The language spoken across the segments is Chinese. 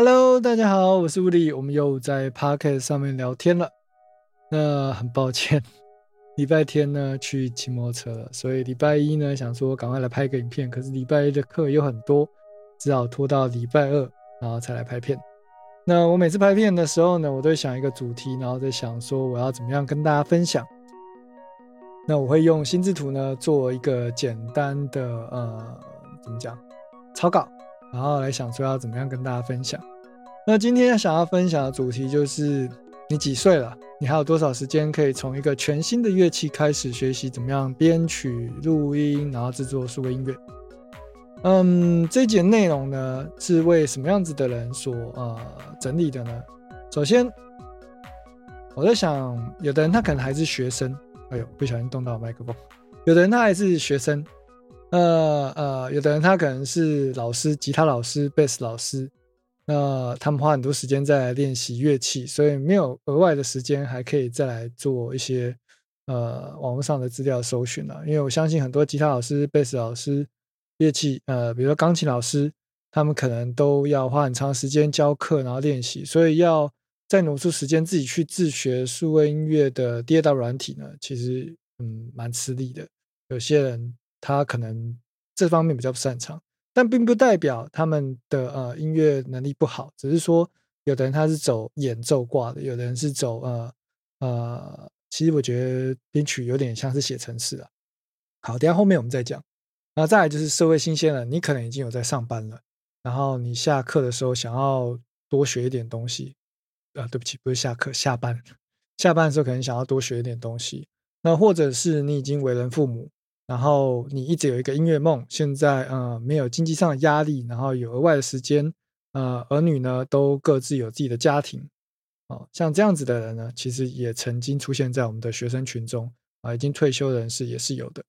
Hello，大家好，我是物理，我们又在 Pocket 上面聊天了。那很抱歉，礼拜天呢去骑摩托车了，所以礼拜一呢想说赶快来拍个影片，可是礼拜一的课又很多，只好拖到礼拜二，然后才来拍片。那我每次拍片的时候呢，我都会想一个主题，然后在想说我要怎么样跟大家分享。那我会用心智图呢做一个简单的呃，怎么讲草稿。然后来想说要怎么样跟大家分享。那今天想要分享的主题就是你几岁了？你还有多少时间可以从一个全新的乐器开始学习怎么样编曲、录音，然后制作数位音乐？嗯，这节内容呢是为什么样子的人所呃整理的呢？首先，我在想，有的人他可能还是学生，哎呦，不小心动到麦克风。有的人他还是学生。那呃，有的人他可能是老师，吉他老师、贝斯老师，那他们花很多时间在练习乐器，所以没有额外的时间，还可以再来做一些呃网络上的资料搜寻了。因为我相信很多吉他老师、贝斯老师、乐器呃，比如说钢琴老师，他们可能都要花很长时间教课，然后练习，所以要再挪出时间自己去自学数位音乐的第二道软体呢，其实嗯蛮吃力的。有些人。他可能这方面比较不擅长，但并不代表他们的呃音乐能力不好，只是说有的人他是走演奏挂的，有的人是走呃呃，其实我觉得编曲有点像是写程式啊。好，等下后面我们再讲。然后再来就是社会新鲜人，你可能已经有在上班了，然后你下课的时候想要多学一点东西，啊，对不起，不是下课，下班，下班的时候可能想要多学一点东西，那或者是你已经为人父母。然后你一直有一个音乐梦，现在呃没有经济上的压力，然后有额外的时间，呃儿女呢都各自有自己的家庭，哦，像这样子的人呢，其实也曾经出现在我们的学生群中啊，已经退休人士也是有的。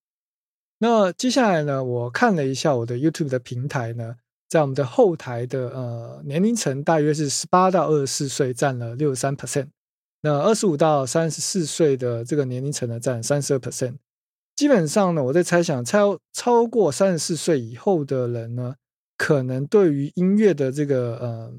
那接下来呢，我看了一下我的 YouTube 的平台呢，在我们的后台的呃年龄层大约是十八到二十四岁占了六十三 percent，那二十五到三十四岁的这个年龄层呢占三十二 percent。基本上呢，我在猜想，超超过三十四岁以后的人呢，可能对于音乐的这个呃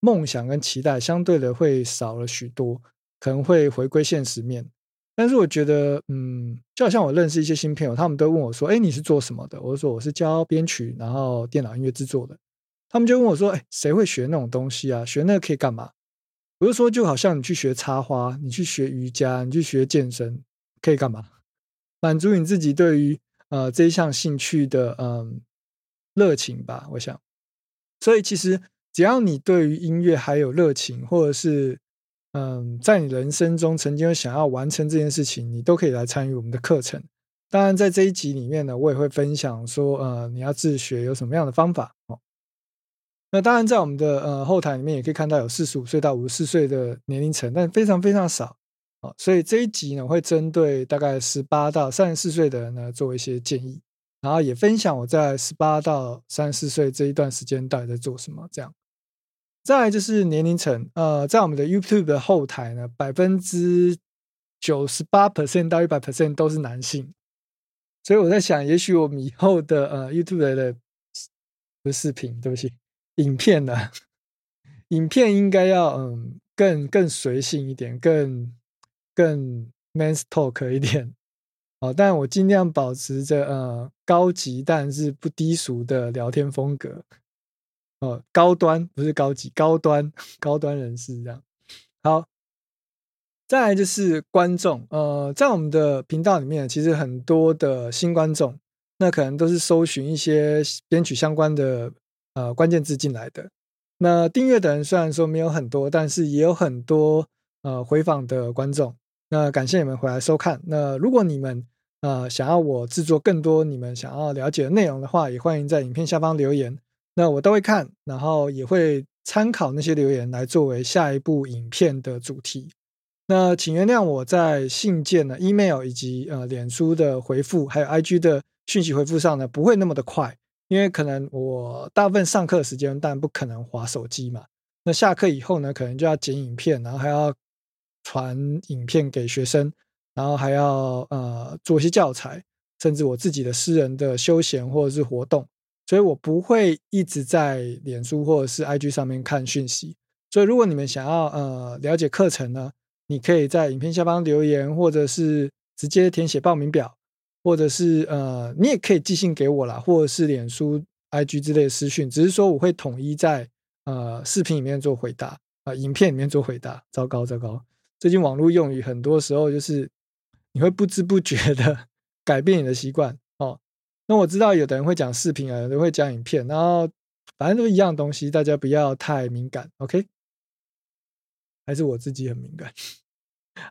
梦想跟期待，相对的会少了许多，可能会回归现实面。但是我觉得，嗯，就好像我认识一些新朋友，他们都问我说：“哎，你是做什么的？”我说：“我是教编曲，然后电脑音乐制作的。”他们就问我说：“哎，谁会学那种东西啊？学那个可以干嘛？”我就说：“就好像你去学插花，你去学瑜伽，你去学健身，可以干嘛？”满足你自己对于呃这一项兴趣的嗯热情吧，我想。所以其实只要你对于音乐还有热情，或者是嗯在你人生中曾经想要完成这件事情，你都可以来参与我们的课程。当然，在这一集里面呢，我也会分享说呃你要自学有什么样的方法哦。那当然，在我们的呃后台里面也可以看到有四十五岁到五十四岁的年龄层，但非常非常少。哦，所以这一集呢，我会针对大概十八到三十四岁的人呢，做一些建议，然后也分享我在十八到三十四岁这一段时间到底在做什么。这样，再来就是年龄层，呃，在我们的 YouTube 的后台呢，百分之九十八 percent 到一百 percent 都是男性，所以我在想，也许我们以后的呃 YouTube 的不是视频，对不起，影片呢，影片应该要嗯更更随性一点，更。更 man's talk 一点，哦，但我尽量保持着呃高级但是不低俗的聊天风格，哦，高端不是高级，高端高端人士这样。好，再来就是观众，呃，在我们的频道里面，其实很多的新观众，那可能都是搜寻一些编曲相关的呃关键字进来的。那订阅的人虽然说没有很多，但是也有很多呃回访的观众。那感谢你们回来收看。那如果你们呃想要我制作更多你们想要了解的内容的话，也欢迎在影片下方留言，那我都会看，然后也会参考那些留言来作为下一部影片的主题。那请原谅我在信件呢、email 以及呃脸书的回复，还有 IG 的讯息回复上呢不会那么的快，因为可能我大部分上课时间，但不可能划手机嘛。那下课以后呢，可能就要剪影片，然后还要。传影片给学生，然后还要呃做一些教材，甚至我自己的私人的休闲或者是活动，所以我不会一直在脸书或者是 IG 上面看讯息。所以如果你们想要呃了解课程呢，你可以在影片下方留言，或者是直接填写报名表，或者是呃你也可以寄信给我啦，或者是脸书、IG 之类的私讯。只是说我会统一在呃视频里面做回答啊，影片里面做回答。糟糕糟糕，最近网络用语很多时候就是你会不知不觉的 改变你的习惯哦。那我知道有的人会讲视频啊，有的人会讲影片，然后反正都一样东西，大家不要太敏感，OK？还是我自己很敏感。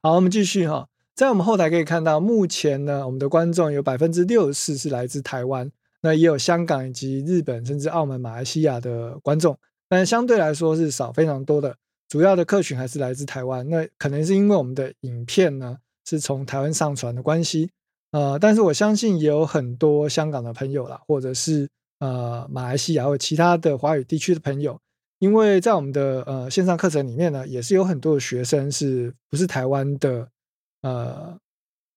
好，我们继续哈，在我们后台可以看到，目前呢，我们的观众有百分之六十四是来自台湾，那也有香港以及日本，甚至澳门、马来西亚的观众，但相对来说是少非常多的。主要的客群还是来自台湾，那可能是因为我们的影片呢是从台湾上传的关系，呃，但是我相信也有很多香港的朋友啦，或者是呃马来西亚或其他的华语地区的朋友。因为在我们的呃线上课程里面呢，也是有很多的学生是不是台湾的呃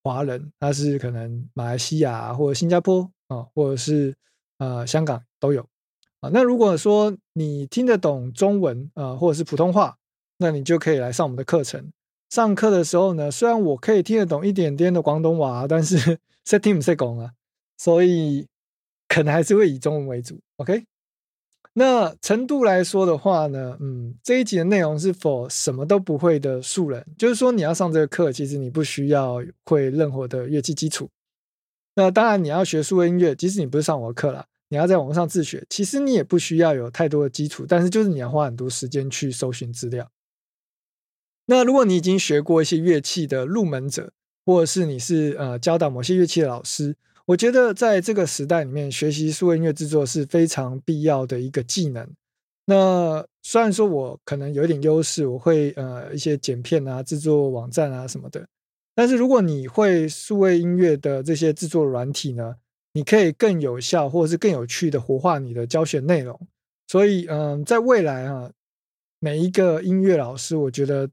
华人，他是可能马来西亚或者新加坡啊，或者是呃香港都有啊。那如果说你听得懂中文啊，或者是普通话，那你就可以来上我们的课程。上课的时候呢，虽然我可以听得懂一点点的广东话，但是 set team 在讲啊，所以可能还是会以中文为主。OK。那程度来说的话呢，嗯，这一集的内容是否什么都不会的素人？就是说你要上这个课，其实你不需要会任何的乐器基础。那当然你要学数位音乐，即使你不是上我的课啦，你要在网上自学，其实你也不需要有太多的基础，但是就是你要花很多时间去搜寻资料。那如果你已经学过一些乐器的入门者，或者是你是呃教导某些乐器的老师。我觉得在这个时代里面，学习数位音乐制作是非常必要的一个技能。那虽然说我可能有一点优势，我会呃一些剪片啊、制作网站啊什么的，但是如果你会数位音乐的这些制作软体呢，你可以更有效或者是更有趣的活化你的教学内容。所以嗯，在未来啊，每一个音乐老师，我觉得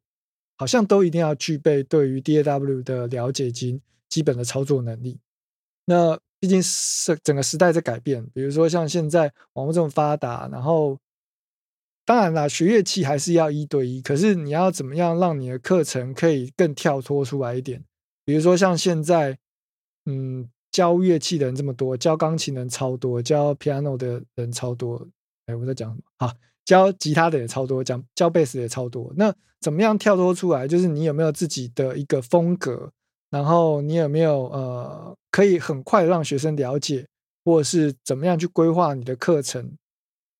好像都一定要具备对于 DAW 的了解及基本的操作能力。那毕竟是整个时代在改变，比如说像现在网络这么发达，然后当然啦，学乐器还是要一对一，可是你要怎么样让你的课程可以更跳脱出来一点？比如说像现在，嗯，教乐器的人这么多，教钢琴的人超多，教 piano 的人超多，哎，我在讲什么？好，教吉他的也超多，讲教贝斯也超多。那怎么样跳脱出来？就是你有没有自己的一个风格？然后你有没有呃，可以很快让学生了解，或者是怎么样去规划你的课程？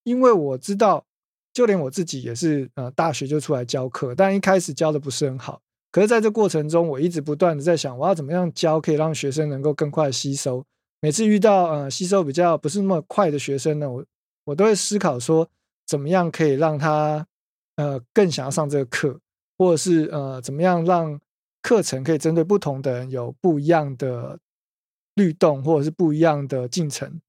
因为我知道，就连我自己也是呃，大学就出来教课，但一开始教的不是很好。可是在这过程中，我一直不断的在想，我要怎么样教可以让学生能够更快吸收。每次遇到呃吸收比较不是那么快的学生呢，我我都会思考说，怎么样可以让他呃更想要上这个课，或者是呃怎么样让。课程可以针对不同的人有不一样的律动，或者是不一样的进程。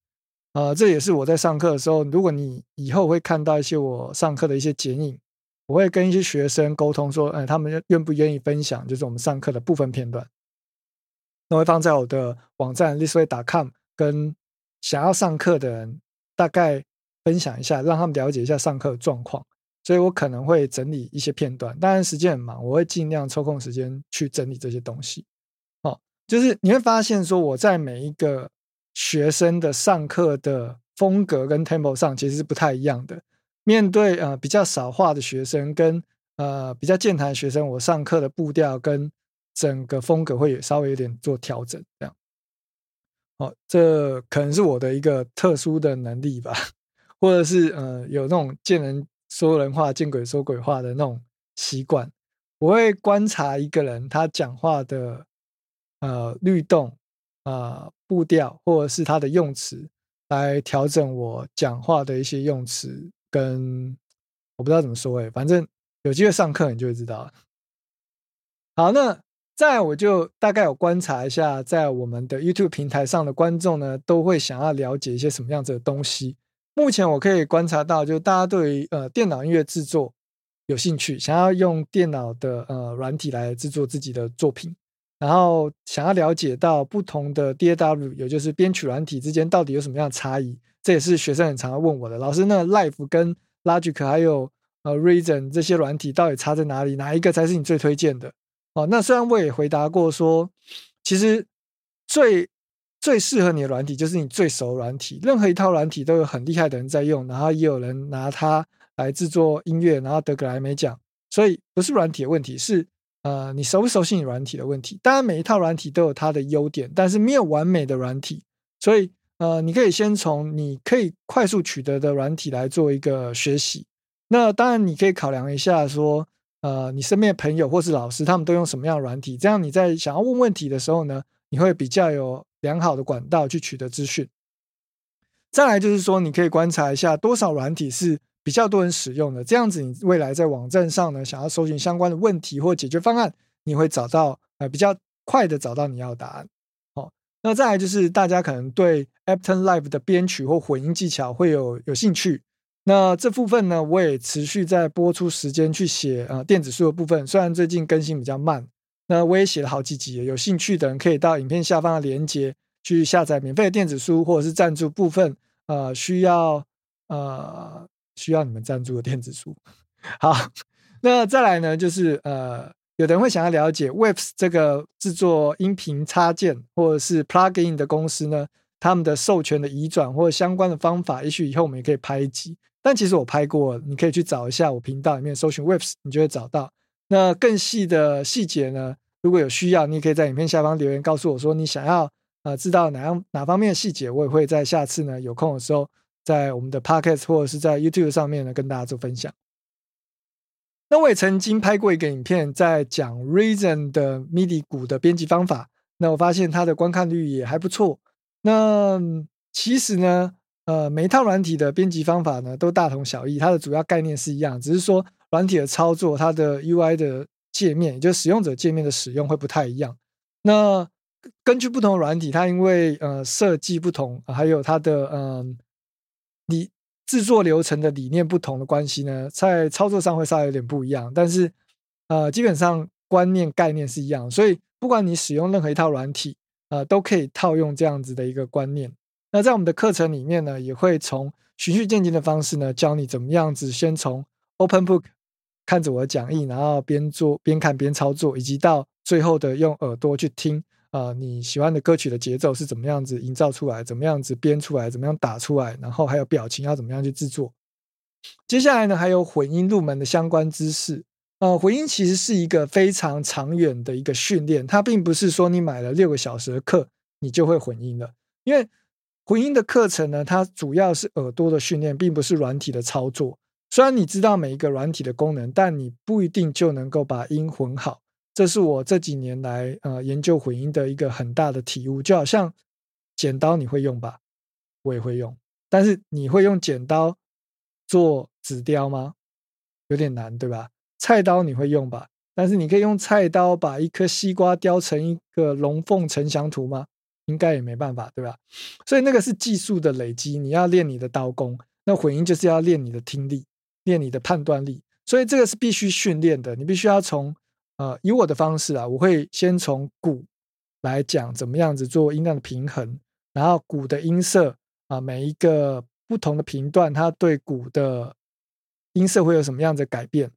呃，这也是我在上课的时候，如果你以后会看到一些我上课的一些剪影，我会跟一些学生沟通说，哎，他们愿不愿意分享，就是我们上课的部分片段，那会放在我的网站 listway.com，跟想要上课的人大概分享一下，让他们了解一下上课的状况。所以我可能会整理一些片段，当然时间很忙，我会尽量抽空时间去整理这些东西。哦，就是你会发现说，我在每一个学生的上课的风格跟 tempo 上其实是不太一样的。面对呃比较少话的学生跟呃比较健谈的学生，我上课的步调跟整个风格会稍微有点做调整。这样，哦，这可能是我的一个特殊的能力吧，或者是呃有那种见人。说人话，见鬼说鬼话的那种习惯，我会观察一个人他讲话的呃律动啊步调，或者是他的用词，来调整我讲话的一些用词。跟我不知道怎么说哎，反正有机会上课你就会知道。好，那再我就大概有观察一下，在我们的 YouTube 平台上的观众呢，都会想要了解一些什么样子的东西。目前我可以观察到，就大家对于呃电脑音乐制作有兴趣，想要用电脑的呃软体来制作自己的作品。然后想要了解到不同的 DAW，也就是编曲软体之间到底有什么样的差异，这也是学生很常问我的。老师，那 Life 跟 Logic 还有呃 Reason 这些软体到底差在哪里？哪一个才是你最推荐的？哦，那虽然我也回答过说，其实最最适合你的软体就是你最熟软体，任何一套软体都有很厉害的人在用，然后也有人拿它来制作音乐，然后得格莱美奖。所以不是软体的问题，是。呃，你熟不熟悉你软体的问题？当然，每一套软体都有它的优点，但是没有完美的软体。所以，呃，你可以先从你可以快速取得的软体来做一个学习。那当然，你可以考量一下，说，呃，你身边的朋友或是老师，他们都用什么样的软体？这样你在想要问问题的时候呢，你会比较有良好的管道去取得资讯。再来就是说，你可以观察一下多少软体是。比较多人使用的这样子，你未来在网站上呢，想要搜寻相关的问题或解决方案，你会找到呃比较快的找到你要的答案。好，那再来就是大家可能对 Ableton Live 的编曲或混音技巧会有有兴趣。那这部分呢，我也持续在播出时间去写呃电子书的部分，虽然最近更新比较慢，那我也写了好几集。有兴趣的人可以到影片下方的链接去下载免费的电子书，或者是赞助部分呃需要呃。需要你们赞助的电子书。好，那再来呢，就是呃，有的人会想要了解 Waves 这个制作音频插件或者是 Plugin 的公司呢，他们的授权的移转或相关的方法，也许以后我们也可以拍一集。但其实我拍过，你可以去找一下我频道里面搜寻 Waves，你就会找到。那更细的细节呢，如果有需要，你也可以在影片下方留言告诉我说你想要呃知道哪样哪方面的细节，我也会在下次呢有空的时候。在我们的 podcast 或者是在 YouTube 上面呢，跟大家做分享。那我也曾经拍过一个影片，在讲 Reason 的 MIDI 鼓的编辑方法。那我发现它的观看率也还不错。那其实呢，呃，每一套软体的编辑方法呢，都大同小异，它的主要概念是一样，只是说软体的操作，它的 UI 的界面，也就是使用者界面的使用会不太一样。那根据不同的软体，它因为呃设计不同，还有它的嗯。你制作流程的理念不同的关系呢，在操作上会稍微有点不一样，但是呃，基本上观念概念是一样，所以不管你使用任何一套软体，呃，都可以套用这样子的一个观念。那在我们的课程里面呢，也会从循序渐进的方式呢，教你怎么样子先从 Open Book 看着我的讲义，然后边做边看边操作，以及到最后的用耳朵去听。啊，你喜欢的歌曲的节奏是怎么样子营造出来？怎么样子编出来？怎么样打出来？然后还有表情要怎么样去制作？接下来呢，还有混音入门的相关知识。呃，混音其实是一个非常长远的一个训练，它并不是说你买了六个小时的课你就会混音了。因为混音的课程呢，它主要是耳朵的训练，并不是软体的操作。虽然你知道每一个软体的功能，但你不一定就能够把音混好。这是我这几年来呃研究混音的一个很大的体悟，就好像剪刀你会用吧，我也会用，但是你会用剪刀做纸雕吗？有点难，对吧？菜刀你会用吧？但是你可以用菜刀把一颗西瓜雕成一个龙凤呈祥图吗？应该也没办法，对吧？所以那个是技术的累积，你要练你的刀工，那混音就是要练你的听力，练你的判断力，所以这个是必须训练的，你必须要从。呃，以我的方式啊，我会先从鼓来讲怎么样子做音量的平衡，然后鼓的音色啊，每一个不同的频段，它对鼓的音色会有什么样子改变。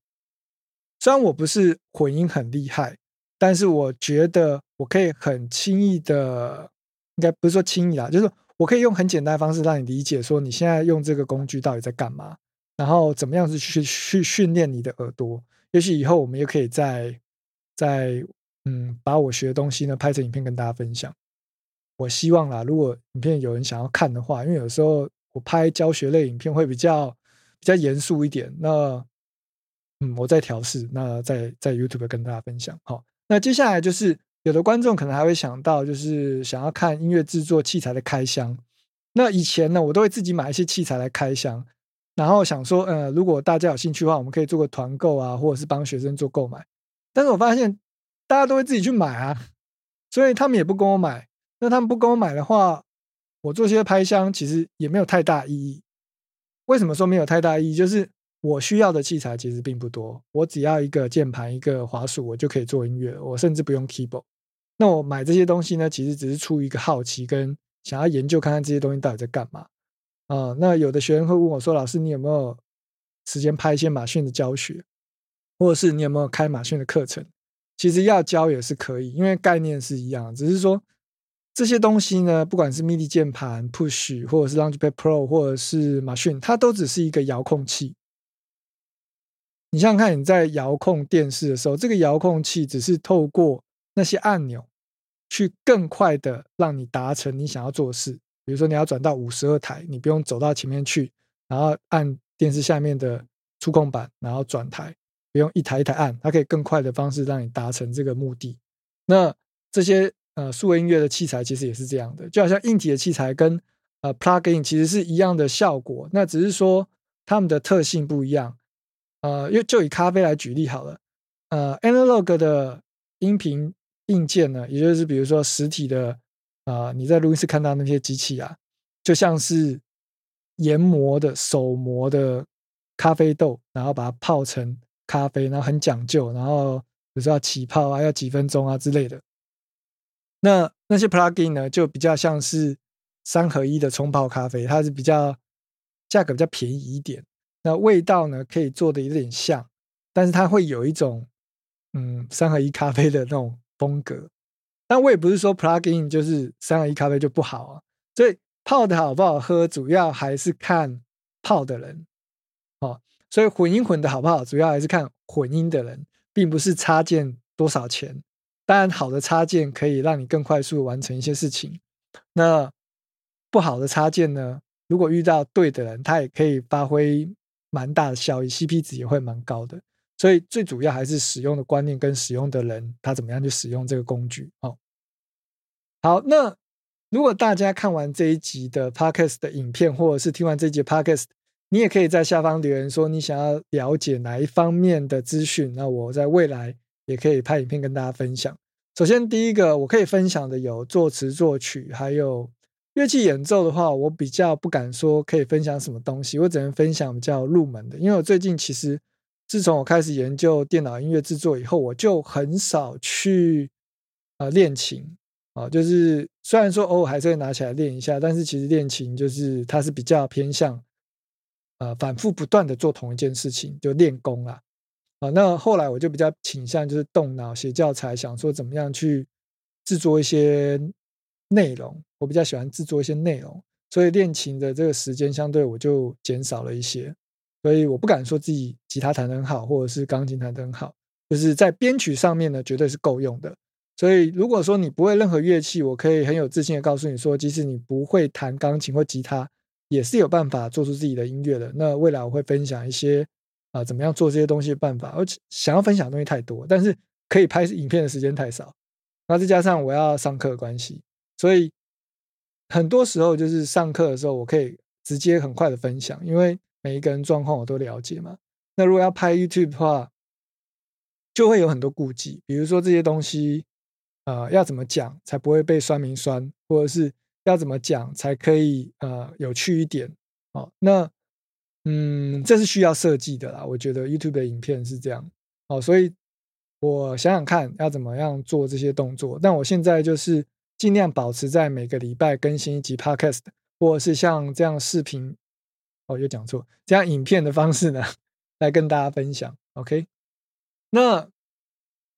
虽然我不是混音很厉害，但是我觉得我可以很轻易的，应该不是说轻易啦，就是我可以用很简单的方式让你理解，说你现在用这个工具到底在干嘛，然后怎么样子去去训练你的耳朵。也许以后我们也可以在。在嗯，把我学的东西呢拍成影片跟大家分享。我希望啦，如果影片有人想要看的话，因为有时候我拍教学类影片会比较比较严肃一点。那嗯，我在调试，那在在 YouTube 跟大家分享。好，那接下来就是有的观众可能还会想到，就是想要看音乐制作器材的开箱。那以前呢，我都会自己买一些器材来开箱，然后想说，呃，如果大家有兴趣的话，我们可以做个团购啊，或者是帮学生做购买。但是我发现大家都会自己去买啊，所以他们也不跟我买。那他们不跟我买的话，我做些拍箱其实也没有太大意义。为什么说没有太大意义？就是我需要的器材其实并不多，我只要一个键盘、一个滑鼠，我就可以做音乐。我甚至不用 keyboard。那我买这些东西呢，其实只是出于一个好奇，跟想要研究看看这些东西到底在干嘛啊。那有的学生会问我说：“老师，你有没有时间拍一些马逊的教学，或者是你有没有开马逊的课程？”其实要教也是可以，因为概念是一样，只是说这些东西呢，不管是 MIDI 键盘、Push，或者是 Launchpad Pro，或者是马逊，它都只是一个遥控器。你想想看，你在遥控电视的时候，这个遥控器只是透过那些按钮，去更快的让你达成你想要做的事。比如说，你要转到五十二台，你不用走到前面去，然后按电视下面的触控板，然后转台，不用一台一台按，它可以更快的方式让你达成这个目的。那这些呃数位音乐的器材其实也是这样的，就好像硬体的器材跟呃 plug in 其实是一样的效果，那只是说它们的特性不一样。呃，又就以咖啡来举例好了。呃，analog 的音频硬件呢，也就是比如说实体的，啊，你在录音室看到那些机器啊，就像是研磨的手磨的咖啡豆，然后把它泡成咖啡，然后很讲究，然后比如说要起泡啊，要几分钟啊之类的。那那些 plugin 呢，就比较像是三合一的冲泡咖啡，它是比较价格比较便宜一点。那味道呢，可以做的有点像，但是它会有一种嗯三合一咖啡的那种风格。但我也不是说 plugin 就是三合一咖啡就不好啊，所以泡的好不好喝，主要还是看泡的人哦。所以混音混的好不好，主要还是看混音的人，并不是插件多少钱。当然，好的插件可以让你更快速完成一些事情。那不好的插件呢，如果遇到对的人，他也可以发挥。蛮大的效益，CP 值也会蛮高的，所以最主要还是使用的观念跟使用的人，他怎么样去使用这个工具。哦，好，那如果大家看完这一集的 Podcast 的影片，或者是听完这一集 Podcast，你也可以在下方留言说你想要了解哪一方面的资讯，那我在未来也可以拍影片跟大家分享。首先，第一个我可以分享的有作词作曲，还有。乐器演奏的话，我比较不敢说可以分享什么东西，我只能分享比较入门的。因为我最近其实自从我开始研究电脑音乐制作以后，我就很少去啊练琴啊，就是虽然说偶尔还是会拿起来练一下，但是其实练琴就是它是比较偏向呃反复不断的做同一件事情，就练功啦啊。那后来我就比较倾向就是动脑写教材，想说怎么样去制作一些。内容我比较喜欢制作一些内容，所以练琴的这个时间相对我就减少了一些，所以我不敢说自己吉他弹得很好，或者是钢琴弹得很好，就是在编曲上面呢，绝对是够用的。所以如果说你不会任何乐器，我可以很有自信的告诉你说，即使你不会弹钢琴或吉他，也是有办法做出自己的音乐的。那未来我会分享一些啊，怎么样做这些东西的办法。而且想要分享的东西太多，但是可以拍影片的时间太少，那再加上我要上课的关系。所以很多时候就是上课的时候，我可以直接很快的分享，因为每一个人状况我都了解嘛。那如果要拍 YouTube 的话，就会有很多顾忌，比如说这些东西，呃，要怎么讲才不会被酸民酸，或者是要怎么讲才可以呃有趣一点哦。那嗯，这是需要设计的啦。我觉得 YouTube 的影片是这样哦，所以我想想看要怎么样做这些动作。但我现在就是。尽量保持在每个礼拜更新一集 Podcast，或者是像这样视频，哦，又讲错，这样影片的方式呢，来跟大家分享。OK，那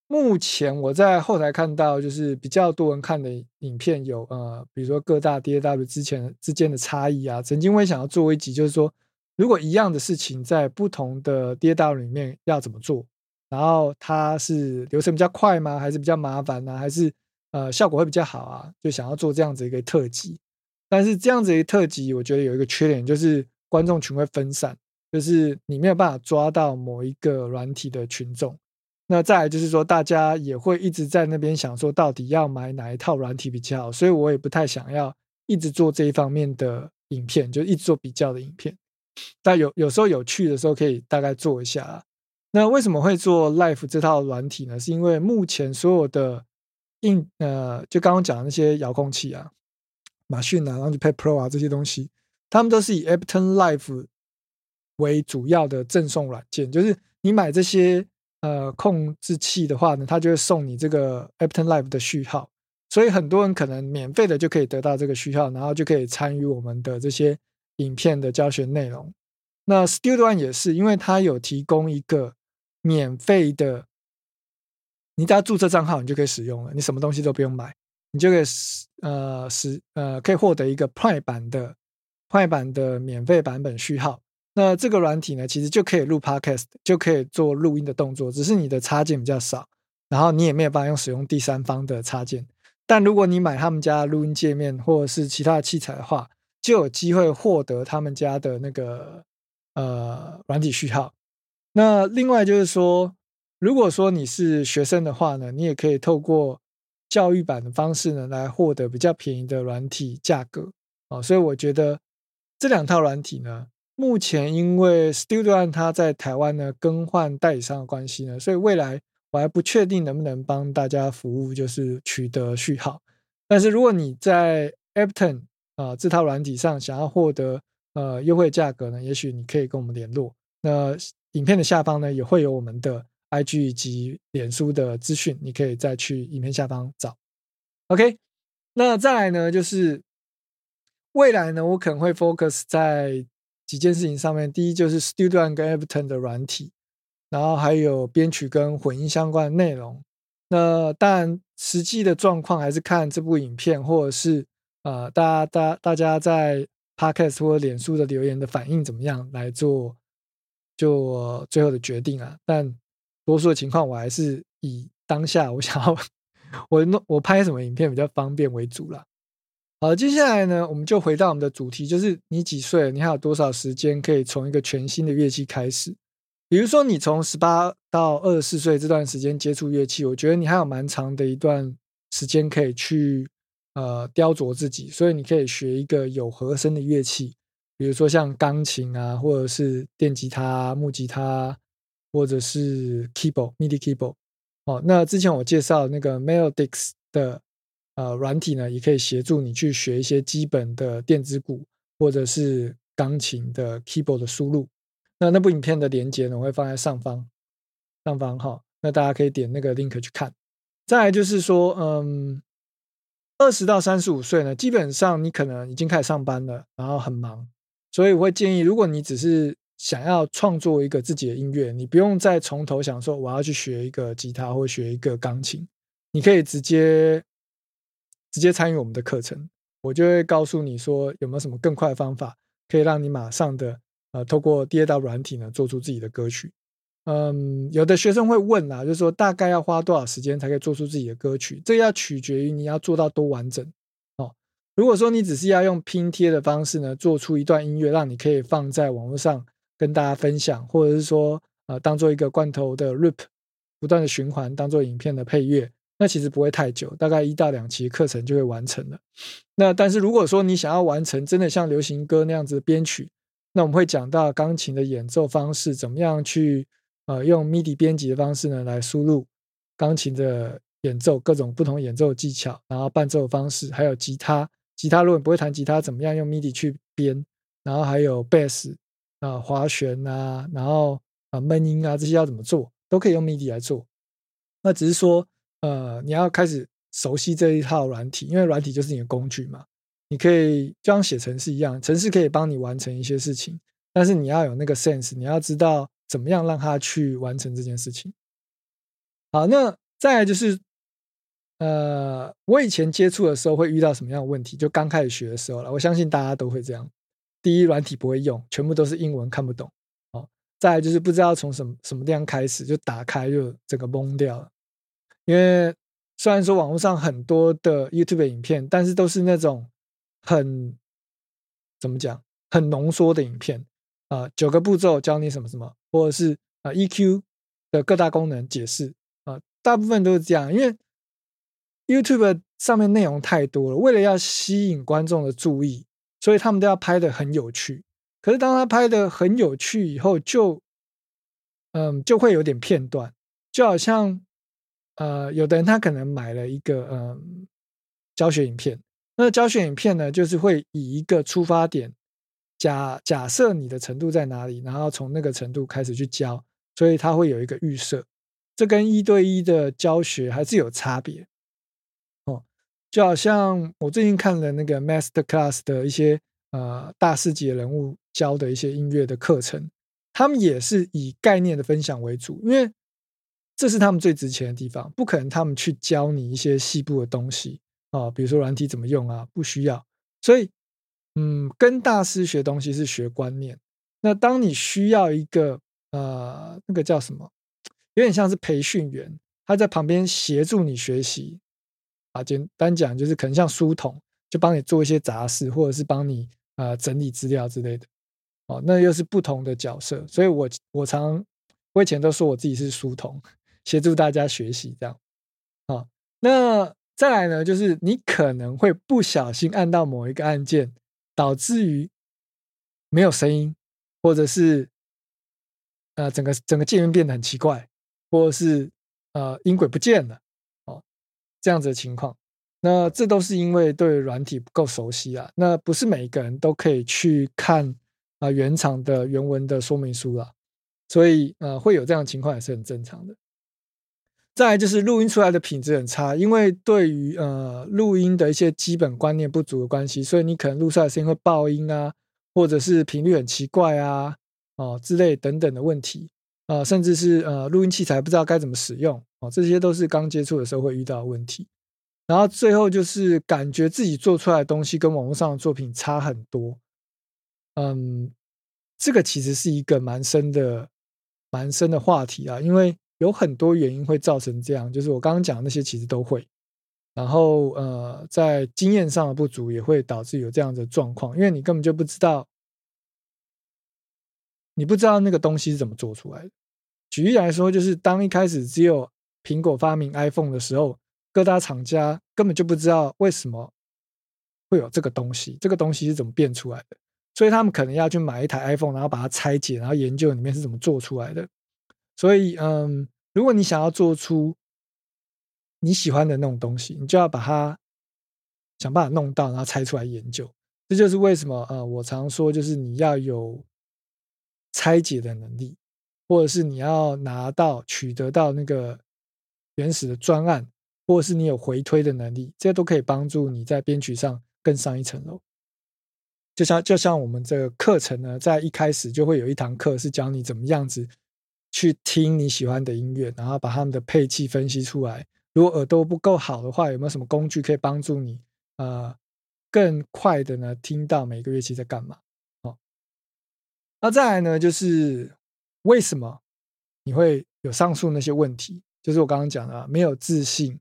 目前我在后台看到，就是比较多人看的影片有，呃，比如说各大 DAW 之前之间的差异啊。曾经我也想要做一集，就是说，如果一样的事情在不同的 DAW 里面要怎么做，然后它是流程比较快吗？还是比较麻烦呢？还是？呃，效果会比较好啊，就想要做这样子一个特辑，但是这样子一个特辑，我觉得有一个缺点，就是观众群会分散，就是你没有办法抓到某一个软体的群众。那再来就是说，大家也会一直在那边想说，到底要买哪一套软体比较好，所以我也不太想要一直做这一方面的影片，就一直做比较的影片。但有有时候有趣的时候，可以大概做一下啊。那为什么会做 Life 这套软体呢？是因为目前所有的硬呃，就刚刚讲的那些遥控器啊，马逊啊，然后就 Pad Pro 啊这些东西，他们都是以 Ableton Life 为主要的赠送软件。就是你买这些呃控制器的话呢，它就会送你这个 Ableton Live 的序号，所以很多人可能免费的就可以得到这个序号，然后就可以参与我们的这些影片的教学内容。那 Studio One 也是，因为它有提供一个免费的，你只要注册账号，你就可以使用了，你什么东西都不用买，你就可以呃使呃可以获得一个 Prime 版的 Prime 版的免费版本序号。那这个软体呢，其实就可以录 Podcast，就可以做录音的动作，只是你的插件比较少，然后你也没有办法用使用第三方的插件。但如果你买他们家录音界面或者是其他的器材的话，就有机会获得他们家的那个呃软体序号。那另外就是说，如果说你是学生的话呢，你也可以透过教育版的方式呢，来获得比较便宜的软体价格哦。所以我觉得这两套软体呢。目前因为 Studio 它在台湾呢更换代理商的关系呢，所以未来我还不确定能不能帮大家服务，就是取得序号。但是如果你在 Apton 啊这套软体上想要获得呃优惠价格呢，也许你可以跟我们联络。那影片的下方呢也会有我们的 IG 以及脸书的资讯，你可以再去影片下方找。OK，那再来呢就是未来呢我可能会 focus 在。几件事情上面，第一就是 Studio 跟 Ableton 的软体，然后还有编曲跟混音相关的内容。那当然，实际的状况还是看这部影片，或者是呃，大家大家大家在 Podcast 或者脸书的留言的反应怎么样来做，就最后的决定啊。但多数的情况，我还是以当下我想要 我弄我拍什么影片比较方便为主了。好，接下来呢，我们就回到我们的主题，就是你几岁，你还有多少时间可以从一个全新的乐器开始？比如说，你从十八到二十四岁这段时间接触乐器，我觉得你还有蛮长的一段时间可以去呃雕琢自己，所以你可以学一个有和声的乐器，比如说像钢琴啊，或者是电吉他、木吉他，或者是 keyboard、MIDI keyboard。哦，那之前我介绍那个 Melodix 的。呃，软体呢也可以协助你去学一些基本的电子鼓或者是钢琴的 keyboard 的输入。那那部影片的连接呢，我会放在上方，上方哈。那大家可以点那个 link 去看。再来就是说，嗯，二十到三十五岁呢，基本上你可能已经开始上班了，然后很忙，所以我会建议，如果你只是想要创作一个自己的音乐，你不用再从头想说我要去学一个吉他或学一个钢琴，你可以直接。直接参与我们的课程，我就会告诉你说有没有什么更快的方法，可以让你马上的呃透过第二道软体呢做出自己的歌曲。嗯，有的学生会问啦，就是说大概要花多少时间才可以做出自己的歌曲？这要取决于你要做到多完整哦。如果说你只是要用拼贴的方式呢做出一段音乐，让你可以放在网络上跟大家分享，或者是说呃当做一个罐头的 loop 不断的循环，当做影片的配乐。那其实不会太久，大概一到两期课程就会完成了。那但是如果说你想要完成真的像流行歌那样子的编曲，那我们会讲到钢琴的演奏方式，怎么样去呃用 MIDI 编辑的方式呢来输入钢琴的演奏各种不同演奏技巧，然后伴奏方式，还有吉他，吉他如果你不会弹吉他，怎么样用 MIDI 去编，然后还有贝斯啊滑弦啊，然后啊闷音啊这些要怎么做，都可以用 MIDI 来做。那只是说。呃，你要开始熟悉这一套软体，因为软体就是你的工具嘛。你可以就像写程式一样，程式可以帮你完成一些事情，但是你要有那个 sense，你要知道怎么样让它去完成这件事情。好，那再来就是，呃，我以前接触的时候会遇到什么样的问题？就刚开始学的时候了，我相信大家都会这样。第一，软体不会用，全部都是英文，看不懂。哦，再来就是不知道从什么什么地方开始，就打开就整个懵掉了。因为虽然说网络上很多的 YouTube 影片，但是都是那种很怎么讲，很浓缩的影片啊，九个步骤教你什么什么，或者是啊 EQ 的各大功能解释啊，大部分都是这样。因为 YouTube 上面内容太多了，为了要吸引观众的注意，所以他们都要拍的很有趣。可是当他拍的很有趣以后，就嗯就会有点片段，就好像。呃，有的人他可能买了一个嗯教学影片，那教学影片呢，就是会以一个出发点，假假设你的程度在哪里，然后从那个程度开始去教，所以他会有一个预设。这跟一对一的教学还是有差别哦。就好像我最近看了那个 Master Class 的一些呃大师级人物教的一些音乐的课程，他们也是以概念的分享为主，因为这是他们最值钱的地方，不可能他们去教你一些细部的东西啊，比如说软体怎么用啊，不需要。所以，嗯，跟大师学东西是学观念。那当你需要一个呃，那个叫什么？有点像是培训员，他在旁边协助你学习啊。简单讲，就是可能像书童，就帮你做一些杂事，或者是帮你呃整理资料之类的。哦，那又是不同的角色。所以我我常我以前都说我自己是书童，协助大家学习这样。啊，那再来呢，就是你可能会不小心按到某一个按键，导致于没有声音，或者是。呃，整个整个界面变得很奇怪，或者是呃音轨不见了，哦，这样子的情况，那这都是因为对软体不够熟悉啊。那不是每一个人都可以去看啊原厂的原文的说明书啦，所以呃会有这样的情况也是很正常的。再就是录音出来的品质很差，因为对于呃录音的一些基本观念不足的关系，所以你可能录出来的声音会爆音啊，或者是频率很奇怪啊。哦，之类等等的问题，啊，甚至是呃，录音器材不知道该怎么使用，哦，这些都是刚接触的时候会遇到的问题。然后最后就是感觉自己做出来的东西跟网络上的作品差很多，嗯，这个其实是一个蛮深的、蛮深的话题啊，因为有很多原因会造成这样，就是我刚刚讲的那些其实都会。然后呃，在经验上的不足也会导致有这样的状况，因为你根本就不知道。你不知道那个东西是怎么做出来的。举例来说，就是当一开始只有苹果发明 iPhone 的时候，各大厂家根本就不知道为什么会有这个东西，这个东西是怎么变出来的，所以他们可能要去买一台 iPhone，然后把它拆解，然后研究里面是怎么做出来的。所以，嗯，如果你想要做出你喜欢的那种东西，你就要把它想办法弄到，然后拆出来研究。这就是为什么，呃，我常说，就是你要有。拆解的能力，或者是你要拿到、取得到那个原始的专案，或者是你有回推的能力，这些都可以帮助你在编曲上更上一层楼。就像就像我们这个课程呢，在一开始就会有一堂课是教你怎么样子去听你喜欢的音乐，然后把他们的配器分析出来。如果耳朵不够好的话，有没有什么工具可以帮助你呃更快的呢听到每个乐器在干嘛？哦那再来呢，就是为什么你会有上述那些问题？就是我刚刚讲的，没有自信。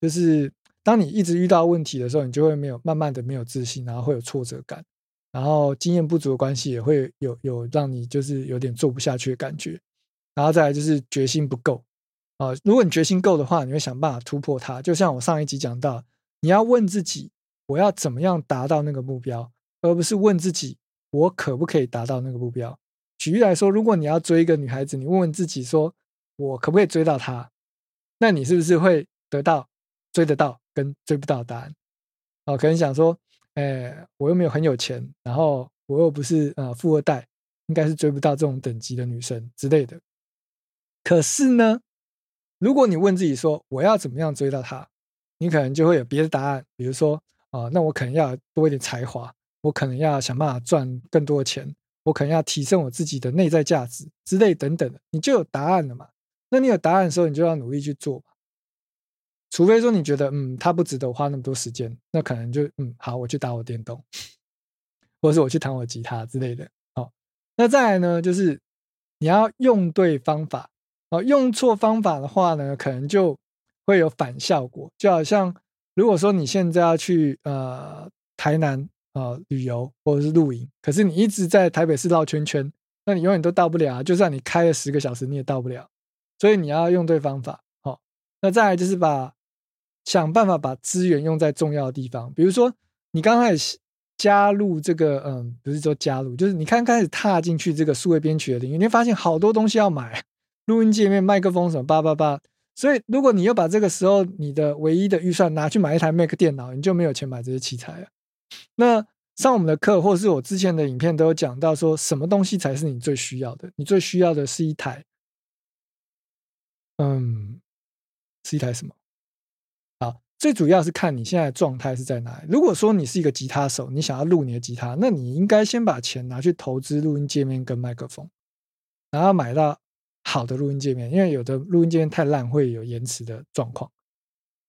就是当你一直遇到问题的时候，你就会没有慢慢的没有自信，然后会有挫折感，然后经验不足的关系也会有有让你就是有点做不下去的感觉。然后再来就是决心不够啊！如果你决心够的话，你会想办法突破它。就像我上一集讲到，你要问自己，我要怎么样达到那个目标，而不是问自己。我可不可以达到那个目标？举例来说，如果你要追一个女孩子，你问问自己说：“我可不可以追到她？”那你是不是会得到追得到跟追不到答案？哦，可能想说：“哎，我又没有很有钱，然后我又不是呃富二代，应该是追不到这种等级的女生之类的。”可是呢，如果你问自己说：“我要怎么样追到他？”你可能就会有别的答案，比如说：“啊，那我可能要多一点才华。”我可能要想办法赚更多的钱，我可能要提升我自己的内在价值之类等等的，你就有答案了嘛？那你有答案的时候，你就要努力去做除非说你觉得，嗯，他不值得花那么多时间，那可能就，嗯，好，我去打我电动，或者是我去弹我吉他之类的。好，那再来呢，就是你要用对方法，哦，用错方法的话呢，可能就会有反效果。就好像如果说你现在要去呃台南。啊，旅游或者是露营，可是你一直在台北市绕圈圈，那你永远都到不了啊。就算你开了十个小时，你也到不了。所以你要用对方法。好，那再来就是把想办法把资源用在重要的地方。比如说，你刚开始加入这个，嗯，不是说加入，就是你刚开始踏进去这个数位编曲的领域，你会发现好多东西要买，录音界面、麦克风什么八八八。所以如果你又把这个时候你的唯一的预算拿去买一台 Mac 电脑，你就没有钱买这些器材了。那上我们的课，或是我之前的影片，都有讲到说什么东西才是你最需要的。你最需要的是一台嗯，是一台什么？好，最主要是看你现在的状态是在哪里。如果说你是一个吉他手，你想要录你的吉他，那你应该先把钱拿去投资录音界面跟麦克风，然后买到好的录音界面，因为有的录音界面太烂会有延迟的状况。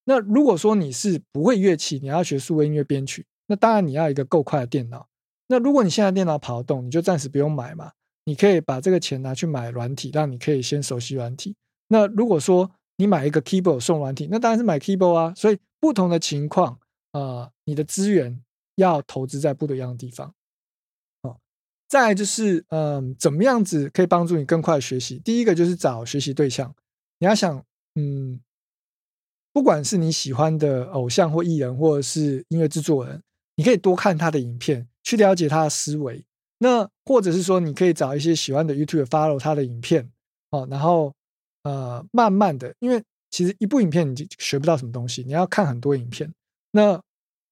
那如果说你是不会乐器，你要学数位音乐编曲，那当然你要一个够快的电脑。那如果你现在电脑跑得动，你就暂时不用买嘛。你可以把这个钱拿去买软体，让你可以先熟悉软体。那如果说你买一个 keyboard 送软体，那当然是买 keyboard 啊。所以不同的情况，呃，你的资源要投资在不一样的地方。再就是，嗯，怎么样子可以帮助你更快学习？第一个就是找学习对象。你要想，嗯，不管是你喜欢的偶像或艺人，或者是音乐制作人，你可以多看他的影片。去了解他的思维，那或者是说，你可以找一些喜欢的 YouTube follow 他的影片哦，然后呃，慢慢的，因为其实一部影片你就学不到什么东西，你要看很多影片。那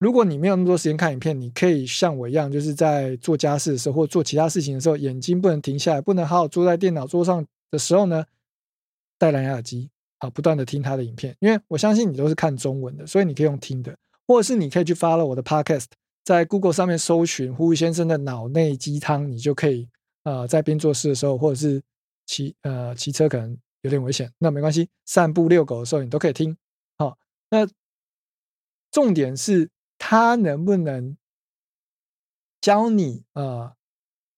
如果你没有那么多时间看影片，你可以像我一样，就是在做家事的时候或做其他事情的时候，眼睛不能停下来，不能好好坐在电脑桌上的时候呢，戴蓝牙耳机啊，不断的听他的影片。因为我相信你都是看中文的，所以你可以用听的，或者是你可以去 follow 我的 podcast。在 Google 上面搜寻胡先生的脑内鸡汤，你就可以呃在边做事的时候，或者是骑呃骑车可能有点危险，那没关系，散步遛狗的时候你都可以听。好，那重点是他能不能教你呃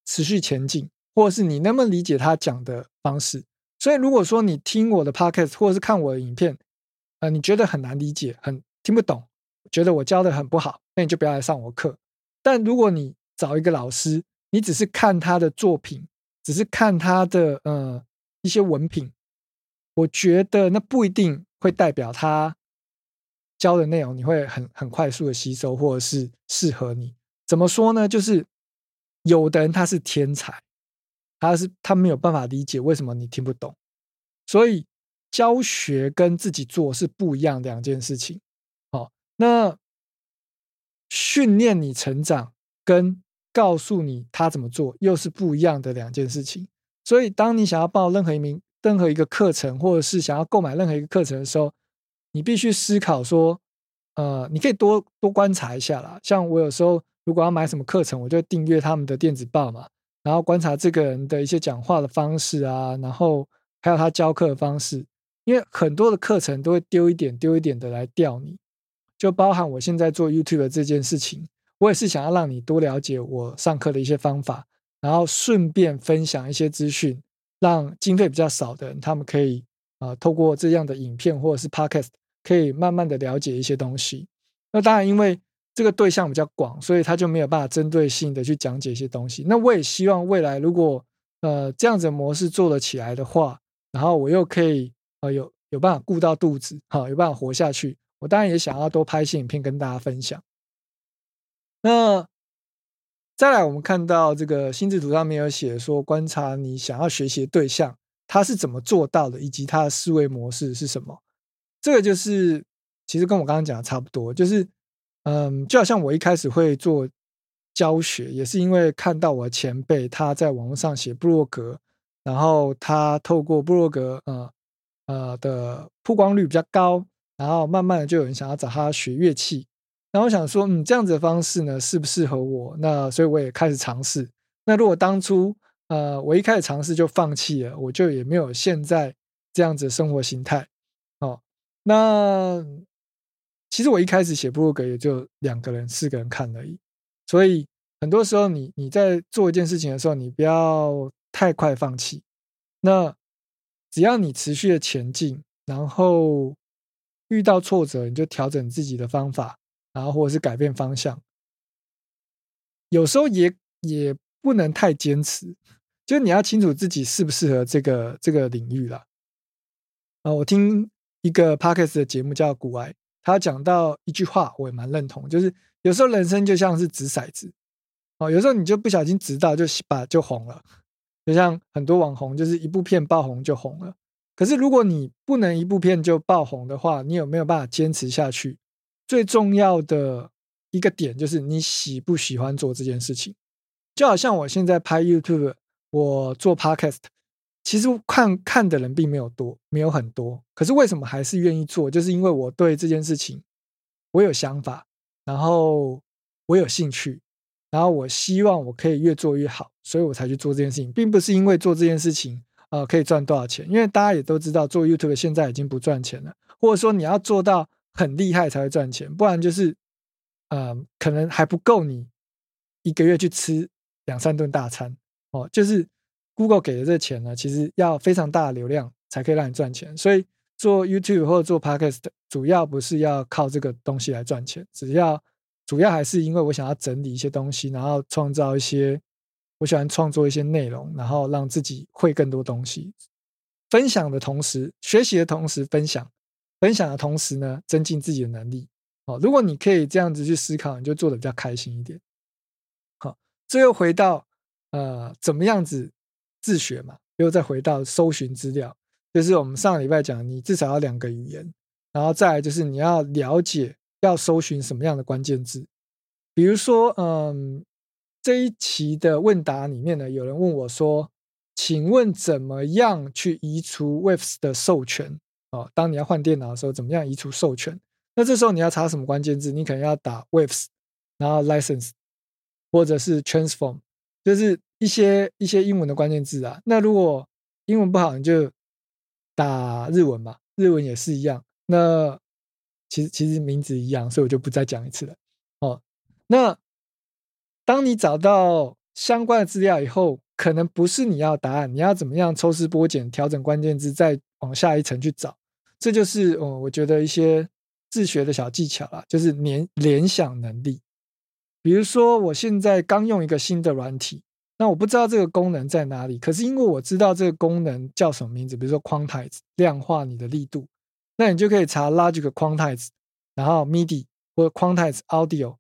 持续前进，或者是你能不能理解他讲的方式？所以如果说你听我的 Podcast 或者是看我的影片，呃，你觉得很难理解，很听不懂。觉得我教的很不好，那你就不要来上我课。但如果你找一个老师，你只是看他的作品，只是看他的呃一些文凭，我觉得那不一定会代表他教的内容你会很很快速的吸收，或者是适合你。怎么说呢？就是有的人他是天才，他是他没有办法理解为什么你听不懂，所以教学跟自己做是不一样两件事情。好那训练你成长跟告诉你他怎么做又是不一样的两件事情。所以，当你想要报任何一名任何一个课程，或者是想要购买任何一个课程的时候，你必须思考说，呃，你可以多多观察一下啦。像我有时候如果要买什么课程，我就订阅他们的电子报嘛，然后观察这个人的一些讲话的方式啊，然后还有他教课的方式，因为很多的课程都会丢一点丢一点的来钓你。就包含我现在做 YouTube 这件事情，我也是想要让你多了解我上课的一些方法，然后顺便分享一些资讯，让经费比较少的人，他们可以啊透过这样的影片或者是 Podcast，可以慢慢的了解一些东西。那当然，因为这个对象比较广，所以他就没有办法针对性的去讲解一些东西。那我也希望未来如果呃这样子模式做了起来的话，然后我又可以呃有有办法顾到肚子，好有办法活下去。我当然也想要多拍些影片跟大家分享。那再来，我们看到这个心智图上面有写说，观察你想要学习的对象他是怎么做到的，以及他的思维模式是什么。这个就是其实跟我刚刚讲的差不多，就是嗯，就好像我一开始会做教学，也是因为看到我前辈他在网络上写布洛格，然后他透过布洛格呃呃的曝光率比较高。然后慢慢的就有人想要找他学乐器，然后我想说，嗯，这样子的方式呢适不适合我？那所以我也开始尝试。那如果当初呃我一开始尝试就放弃了，我就也没有现在这样子的生活形态。那其实我一开始写部落格也就两个人、四个人看而已。所以很多时候你你在做一件事情的时候，你不要太快放弃。那只要你持续的前进，然后。遇到挫折，你就调整自己的方法，然后或者是改变方向。有时候也也不能太坚持，就你要清楚自己适不适合这个这个领域啦。啊，我听一个 podcast 的节目叫《古爱》，他讲到一句话，我也蛮认同，就是有时候人生就像是掷骰子，哦，有时候你就不小心掷到，就把就红了。就像很多网红，就是一部片爆红就红了。可是，如果你不能一部片就爆红的话，你有没有办法坚持下去？最重要的一个点就是你喜不喜欢做这件事情。就好像我现在拍 YouTube，我做 Podcast，其实看看的人并没有多，没有很多。可是为什么还是愿意做？就是因为我对这件事情我有想法，然后我有兴趣，然后我希望我可以越做越好，所以我才去做这件事情，并不是因为做这件事情呃可以赚多少钱。因为大家也都知道，做 YouTube 现在已经不赚钱了，或者说你要做到很厉害才会赚钱，不然就是呃可能还不够你一个月去吃两三顿大餐哦，就是。Google 给的这钱呢，其实要非常大的流量才可以让你赚钱。所以做 YouTube 或者做 Podcast，主要不是要靠这个东西来赚钱，只要主要还是因为我想要整理一些东西，然后创造一些我喜欢创作一些内容，然后让自己会更多东西。分享的同时，学习的同时分享，分享的同时呢，增进自己的能力。哦，如果你可以这样子去思考，你就做的比较开心一点。好，最后回到呃，怎么样子？自学嘛，又再回到搜寻资料，就是我们上礼拜讲，你至少要两个语言，然后再来就是你要了解要搜寻什么样的关键字。比如说，嗯，这一期的问答里面呢，有人问我说：“请问怎么样去移除 Waves 的授权？哦，当你要换电脑的时候，怎么样移除授权？那这时候你要查什么关键字？你可能要打 Waves，然后 License，或者是 Transform，就是。一些一些英文的关键字啊，那如果英文不好，你就打日文嘛，日文也是一样。那其实其实名字一样，所以我就不再讲一次了。哦，那当你找到相关的资料以后，可能不是你要答案，你要怎么样抽丝剥茧，调整关键字，再往下一层去找。这就是哦，我觉得一些自学的小技巧啦，就是联联想能力。比如说，我现在刚用一个新的软体。那我不知道这个功能在哪里，可是因为我知道这个功能叫什么名字，比如说 quantize 量化你的力度，那你就可以查 Logic quantize，然后 MIDI 或者 quantize audio，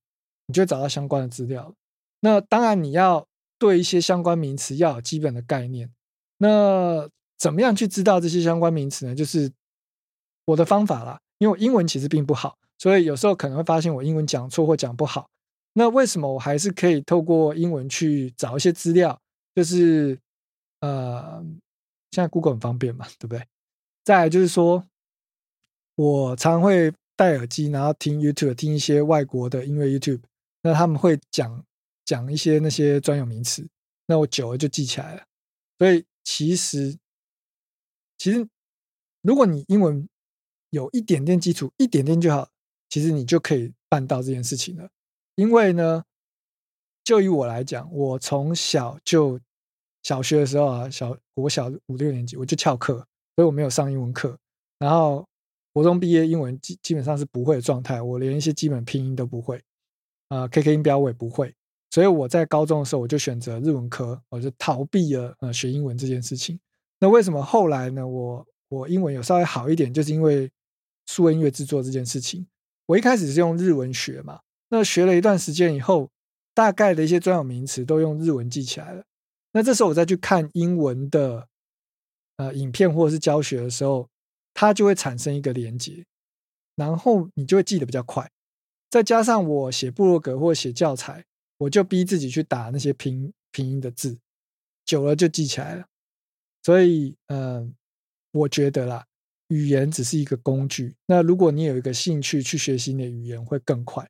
你就找到相关的资料。那当然你要对一些相关名词要有基本的概念。那怎么样去知道这些相关名词呢？就是我的方法啦，因为我英文其实并不好，所以有时候可能会发现我英文讲错或讲不好。那为什么我还是可以透过英文去找一些资料？就是呃，现在 Google 很方便嘛，对不对？再来就是说，我常会戴耳机，然后听 YouTube，听一些外国的音乐 YouTube。那他们会讲讲一些那些专有名词，那我久了就记起来了。所以其实其实，如果你英文有一点点基础，一点点就好，其实你就可以办到这件事情了。因为呢，就以我来讲，我从小就小学的时候啊，小我小五六年级我就翘课，所以我没有上英文课。然后国中毕业，英文基基本上是不会的状态，我连一些基本拼音都不会，啊，K K 音标我也不会。所以我在高中的时候，我就选择日文科，我就逃避了呃学英文这件事情。那为什么后来呢？我我英文有稍微好一点，就是因为数位音乐制作这件事情。我一开始是用日文学嘛。那学了一段时间以后，大概的一些专有名词都用日文记起来了。那这时候我再去看英文的呃影片或者是教学的时候，它就会产生一个连接，然后你就会记得比较快。再加上我写部落格或写教材，我就逼自己去打那些拼拼音的字，久了就记起来了。所以，嗯，我觉得啦，语言只是一个工具。那如果你有一个兴趣去学习你的语言，会更快。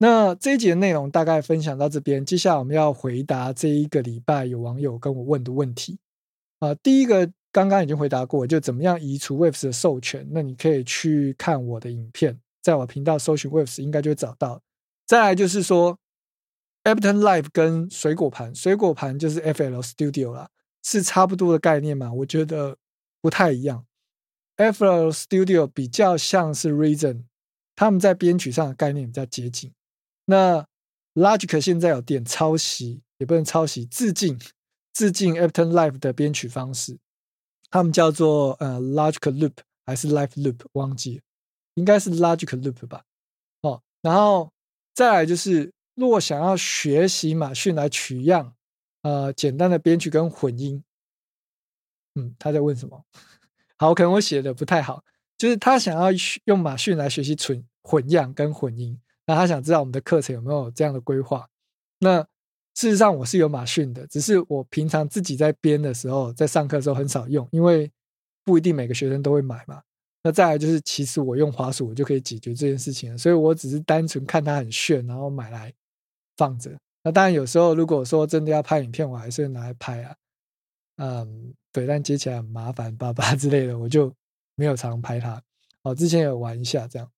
那这一节内容大概分享到这边，接下来我们要回答这一个礼拜有网友跟我问的问题啊。第一个刚刚已经回答过，就怎么样移除 Waves 的授权？那你可以去看我的影片，在我频道搜寻 Waves 应该就会找到。再来就是说，Ableton Live 跟水果盘，水果盘就是 FL Studio 啦，是差不多的概念嘛？我觉得不太一样。FL Studio 比较像是 Reason，他们在编曲上的概念比较接近。那 Logic 现在有点抄袭，也不能抄袭，致敬致敬 Ableton Live 的编曲方式，他们叫做呃 Logic Loop 还是 Life Loop，忘记，应该是 Logic Loop 吧。哦，然后再来就是，如果想要学习马逊来取样，呃，简单的编曲跟混音，嗯，他在问什么？好，可能我写的不太好，就是他想要用马逊来学习纯混样跟混音。那他想知道我们的课程有没有这样的规划？那事实上我是有马逊的，只是我平常自己在编的时候，在上课的时候很少用，因为不一定每个学生都会买嘛。那再来就是，其实我用滑鼠我就可以解决这件事情了，所以我只是单纯看它很炫，然后买来放着。那当然有时候如果说真的要拍影片，我还是拿来拍啊。嗯，对，但接起来很麻烦，爸爸之类的，我就没有常拍它。哦，之前有玩一下这样。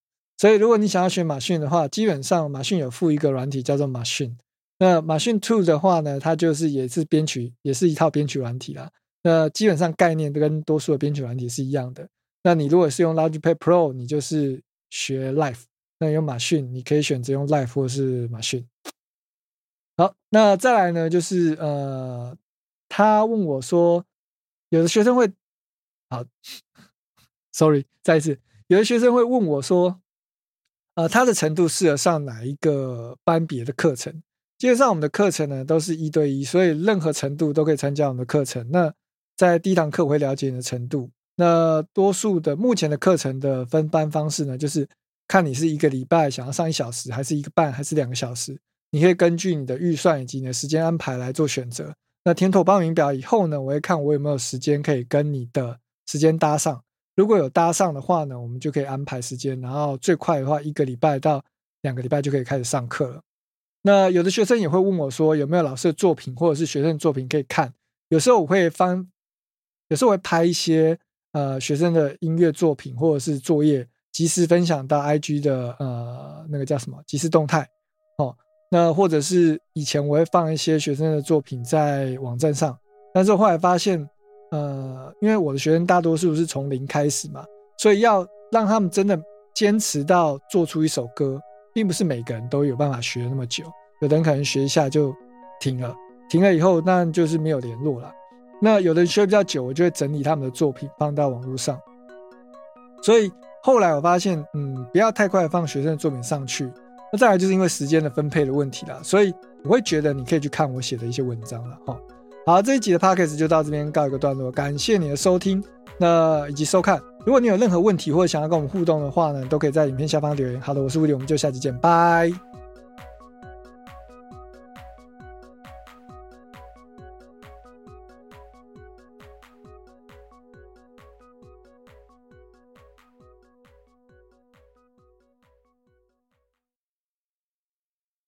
所以如果你想要学马逊的话，基本上马逊有附一个软体叫做马逊。那马逊 Two 的话呢，它就是也是编曲，也是一套编曲软体啦。那基本上概念跟多数的编曲软体是一样的。那你如果是用 Logic Pad Pro，你就是学 Life；。那用马逊，你可以选择用 Life 或是马逊。好，那再来呢，就是呃，他问我说，有的学生会，好，Sorry，再一次，有的学生会问我说，呃，他的程度适合上哪一个班别的课程？基本上我们的课程呢都是一对一，所以任何程度都可以参加我们的课程。那在第一堂课我会了解你的程度。那多数的目前的课程的分班方式呢，就是看你是一个礼拜想要上一小时，还是一个半，还是两个小时。你可以根据你的预算以及你的时间安排来做选择。那填妥报名表以后呢，我会看我有没有时间可以跟你的时间搭上。如果有搭上的话呢，我们就可以安排时间，然后最快的话一个礼拜到两个礼拜就可以开始上课了。那有的学生也会问我说，有没有老师的作品或者是学生的作品可以看？有时候我会翻，有时候会拍一些呃学生的音乐作品或者是作业，及时分享到 IG 的呃那个叫什么即时动态哦。那或者是以前我会放一些学生的作品在网站上，但是后来发现，呃，因为我的学生大多数是从零开始嘛，所以要让他们真的坚持到做出一首歌。并不是每个人都有办法学那么久，有的人可能学一下就停了，停了以后那就是没有联络了。那有的人学比较久，我就会整理他们的作品放到网络上。所以后来我发现，嗯，不要太快放学生的作品上去。那再来就是因为时间的分配的问题了，所以我会觉得你可以去看我写的一些文章了哈。好，这一集的 podcast 就到这边告一个段落，感谢你的收听，那以及收看。如果你有任何问题或者想要跟我们互动的话呢，都可以在影片下方留言。好的，我是吴迪，我们就下期见，拜。